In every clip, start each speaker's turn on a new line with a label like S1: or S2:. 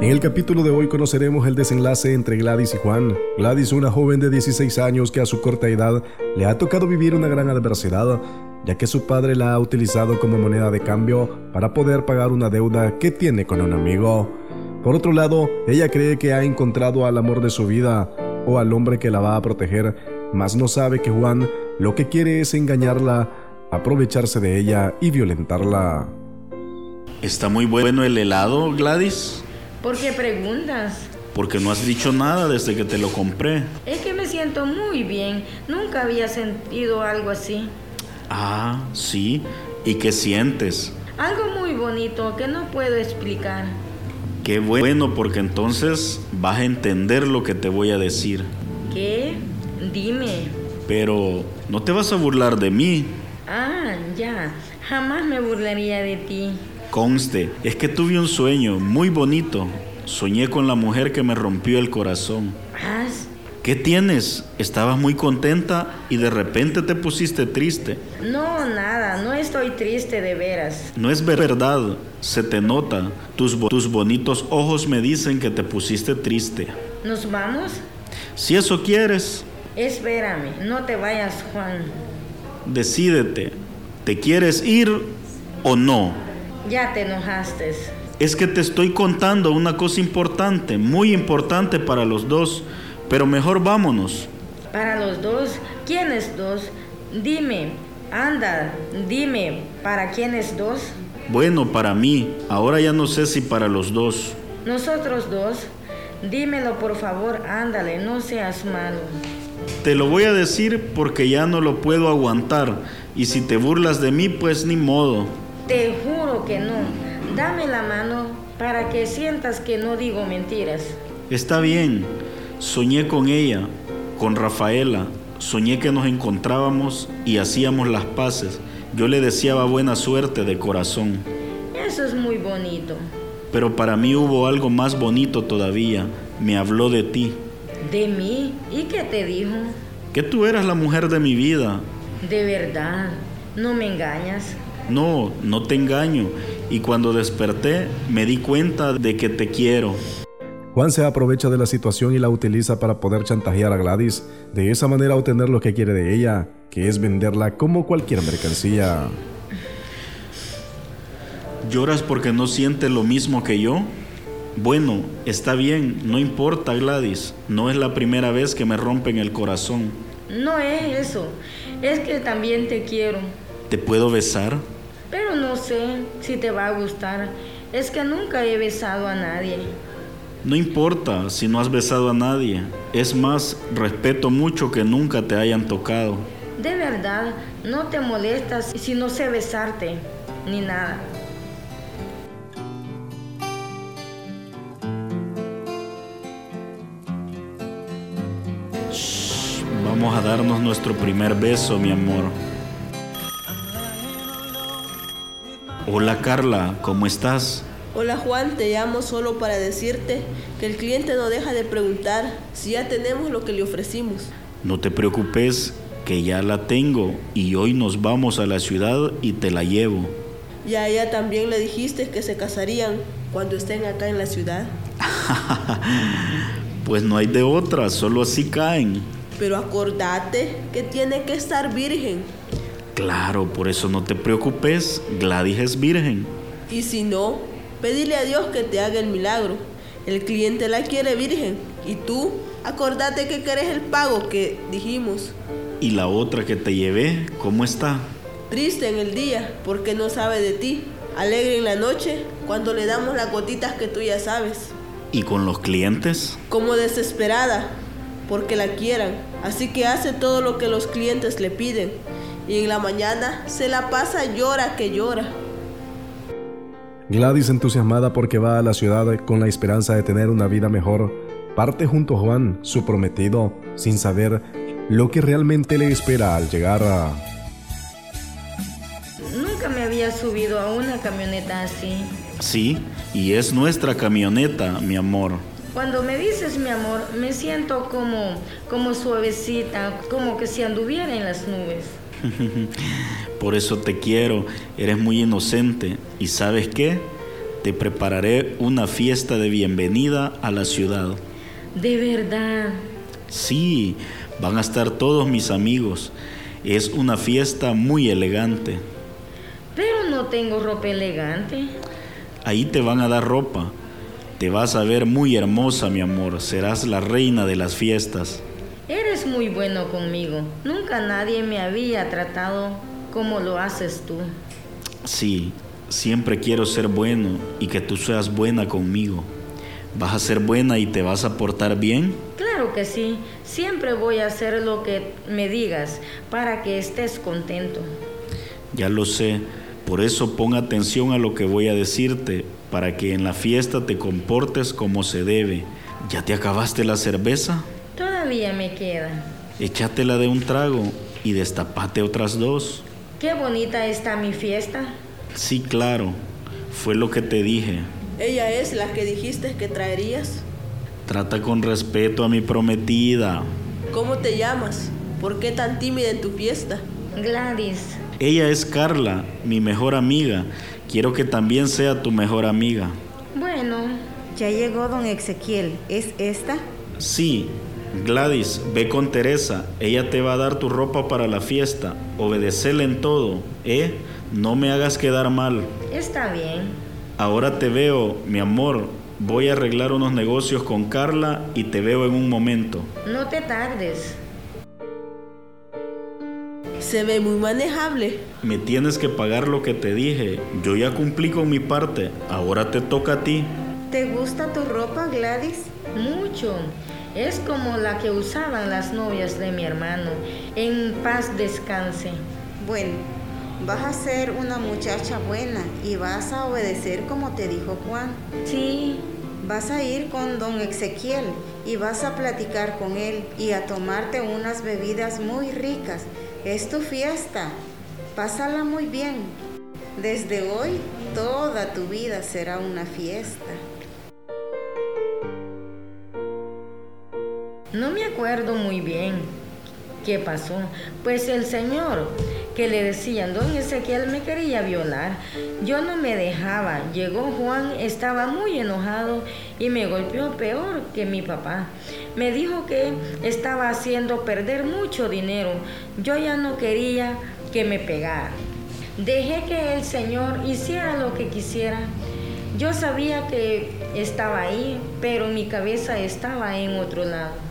S1: En el capítulo de hoy conoceremos el desenlace entre Gladys y Juan. Gladys, una joven de 16 años que a su corta edad le ha tocado vivir una gran adversidad, ya que su padre la ha utilizado como moneda de cambio para poder pagar una deuda que tiene con un amigo. Por otro lado, ella cree que ha encontrado al amor de su vida o al hombre que la va a proteger, mas no sabe que Juan lo que quiere es engañarla, aprovecharse de ella y violentarla.
S2: ¿Está muy bueno el helado, Gladys?
S3: ¿Por qué preguntas?
S2: Porque no has dicho nada desde que te lo compré.
S3: Es que me siento muy bien. Nunca había sentido algo así.
S2: Ah, sí. ¿Y qué sientes?
S3: Algo muy bonito que no puedo explicar.
S2: Qué bueno, porque entonces vas a entender lo que te voy a decir.
S3: ¿Qué? Dime.
S2: Pero no te vas a burlar de mí.
S3: Ah, ya. Jamás me burlaría de ti.
S2: Conste, es que tuve un sueño muy bonito. Soñé con la mujer que me rompió el corazón. ¿Qué tienes? Estabas muy contenta y de repente te pusiste triste.
S3: No, nada. No estoy triste de veras.
S2: No es verdad, se te nota. Tus, bo- tus bonitos ojos me dicen que te pusiste triste.
S3: ¿Nos vamos?
S2: Si eso quieres,
S3: Espérame. No te vayas, Juan.
S2: decídete. ¿Te quieres ir o no?
S3: Ya te enojaste.
S2: Es que te estoy contando una cosa importante, muy importante para los dos, pero mejor vámonos.
S3: Para los dos, ¿quiénes dos? Dime, anda, dime, ¿para quiénes dos?
S2: Bueno, para mí, ahora ya no sé si para los dos.
S3: Nosotros dos. Dímelo por favor, ándale, no seas malo.
S2: Te lo voy a decir porque ya no lo puedo aguantar, y si te burlas de mí, pues ni modo.
S3: Te juro que no. Dame la mano para que sientas que no digo mentiras.
S2: Está bien, soñé con ella, con Rafaela, soñé que nos encontrábamos y hacíamos las paces. Yo le deseaba buena suerte de corazón.
S3: Eso es muy bonito.
S2: Pero para mí hubo algo más bonito todavía. Me habló de ti.
S3: ¿De mí? ¿Y qué te dijo?
S2: Que tú eras la mujer de mi vida.
S3: De verdad, no me engañas.
S2: No, no te engaño. Y cuando desperté me di cuenta de que te quiero.
S1: Juan se aprovecha de la situación y la utiliza para poder chantajear a Gladys, de esa manera obtener lo que quiere de ella, que es venderla como cualquier mercancía.
S2: ¿Lloras porque no sientes lo mismo que yo? Bueno, está bien, no importa Gladys. No es la primera vez que me rompen el corazón.
S3: No es eso, es que también te quiero.
S2: ¿Te puedo besar?
S3: Pero no sé si te va a gustar. Es que nunca he besado a nadie.
S2: No importa si no has besado a nadie. Es más, respeto mucho que nunca te hayan tocado.
S3: De verdad, no te molestas si no sé besarte, ni nada.
S2: Shh, vamos a darnos nuestro primer beso, mi amor. Hola Carla, ¿cómo estás?
S4: Hola Juan, te llamo solo para decirte que el cliente no deja de preguntar si ya tenemos lo que le ofrecimos.
S2: No te preocupes, que ya la tengo y hoy nos vamos a la ciudad y te la llevo.
S4: Y a ella también le dijiste que se casarían cuando estén acá en la ciudad.
S2: Pues no hay de otra, solo así caen.
S4: Pero acordate que tiene que estar virgen.
S2: Claro, por eso no te preocupes, Gladys es virgen.
S4: Y si no, pedile a Dios que te haga el milagro. El cliente la quiere virgen. Y tú, acordate que querés el pago que dijimos.
S2: ¿Y la otra que te llevé, cómo está?
S4: Triste en el día porque no sabe de ti. Alegre en la noche cuando le damos las gotitas que tú ya sabes.
S2: ¿Y con los clientes?
S4: Como desesperada porque la quieran. Así que hace todo lo que los clientes le piden. Y en la mañana se la pasa llora que llora.
S1: Gladys, entusiasmada porque va a la ciudad con la esperanza de tener una vida mejor, parte junto a Juan, su prometido, sin saber lo que realmente le espera al llegar a...
S3: Nunca me había subido a una camioneta así.
S2: Sí, y es nuestra camioneta, mi amor.
S3: Cuando me dices mi amor, me siento como, como suavecita, como que si anduviera en las nubes.
S2: Por eso te quiero, eres muy inocente. ¿Y sabes qué? te prepararé una fiesta de bienvenida a la ciudad.
S3: De verdad.
S2: Sí, van a estar todos mis amigos. Es una fiesta muy elegante.
S3: Pero no tengo ropa elegante.
S2: Ahí te van a dar ropa. Te vas a ver muy hermosa, mi amor. Serás la reina de las fiestas.
S3: Eres muy bueno conmigo. Nunca nadie me había tratado como lo haces tú.
S2: Sí, siempre quiero ser bueno y que tú seas buena conmigo. ¿Vas a ser buena y te vas a portar bien?
S3: Claro que sí. Siempre voy a hacer lo que me digas para que estés contento.
S2: Ya lo sé. Por eso pon atención a lo que voy a decirte, para que en la fiesta te comportes como se debe. ¿Ya te acabaste la cerveza?
S3: Todavía me queda.
S2: Échatela de un trago y destapate otras dos.
S3: Qué bonita está mi fiesta.
S2: Sí, claro. Fue lo que te dije.
S4: Ella es la que dijiste que traerías.
S2: Trata con respeto a mi prometida.
S4: ¿Cómo te llamas? ¿Por qué tan tímida en tu fiesta?
S3: Gladys.
S2: Ella es Carla, mi mejor amiga. Quiero que también sea tu mejor amiga.
S3: Bueno.
S5: Ya llegó don Ezequiel. ¿Es esta?
S2: Sí. Gladys, ve con Teresa. Ella te va a dar tu ropa para la fiesta. Obedecele en todo, ¿eh? No me hagas quedar mal.
S3: Está bien.
S2: Ahora te veo, mi amor. Voy a arreglar unos negocios con Carla y te veo en un momento.
S3: No te tardes.
S4: Se ve muy manejable.
S2: Me tienes que pagar lo que te dije. Yo ya cumplí con mi parte. Ahora te toca a ti.
S5: ¿Te gusta tu ropa, Gladys?
S3: Mucho. Es como la que usaban las novias de mi hermano. En paz descanse.
S5: Bueno, vas a ser una muchacha buena y vas a obedecer como te dijo Juan.
S3: Sí.
S5: Vas a ir con don Ezequiel y vas a platicar con él y a tomarte unas bebidas muy ricas. Es tu fiesta. Pásala muy bien. Desde hoy toda tu vida será una fiesta.
S3: No me acuerdo muy bien qué pasó, pues el señor que le decían, don Ezequiel me quería violar. Yo no me dejaba. Llegó Juan, estaba muy enojado y me golpeó peor que mi papá. Me dijo que estaba haciendo perder mucho dinero. Yo ya no quería que me pegara. Dejé que el Señor hiciera lo que quisiera. Yo sabía que estaba ahí, pero mi cabeza estaba en otro lado.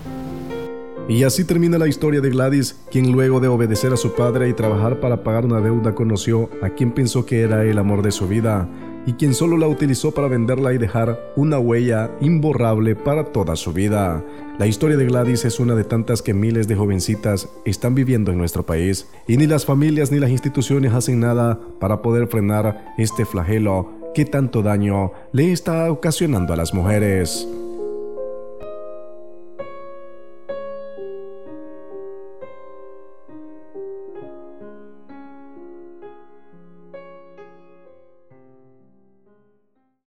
S1: Y así termina la historia de Gladys, quien luego de obedecer a su padre y trabajar para pagar una deuda conoció a quien pensó que era el amor de su vida y quien solo la utilizó para venderla y dejar una huella imborrable para toda su vida. La historia de Gladys es una de tantas que miles de jovencitas están viviendo en nuestro país y ni las familias ni las instituciones hacen nada para poder frenar este flagelo que tanto daño le está ocasionando a las mujeres.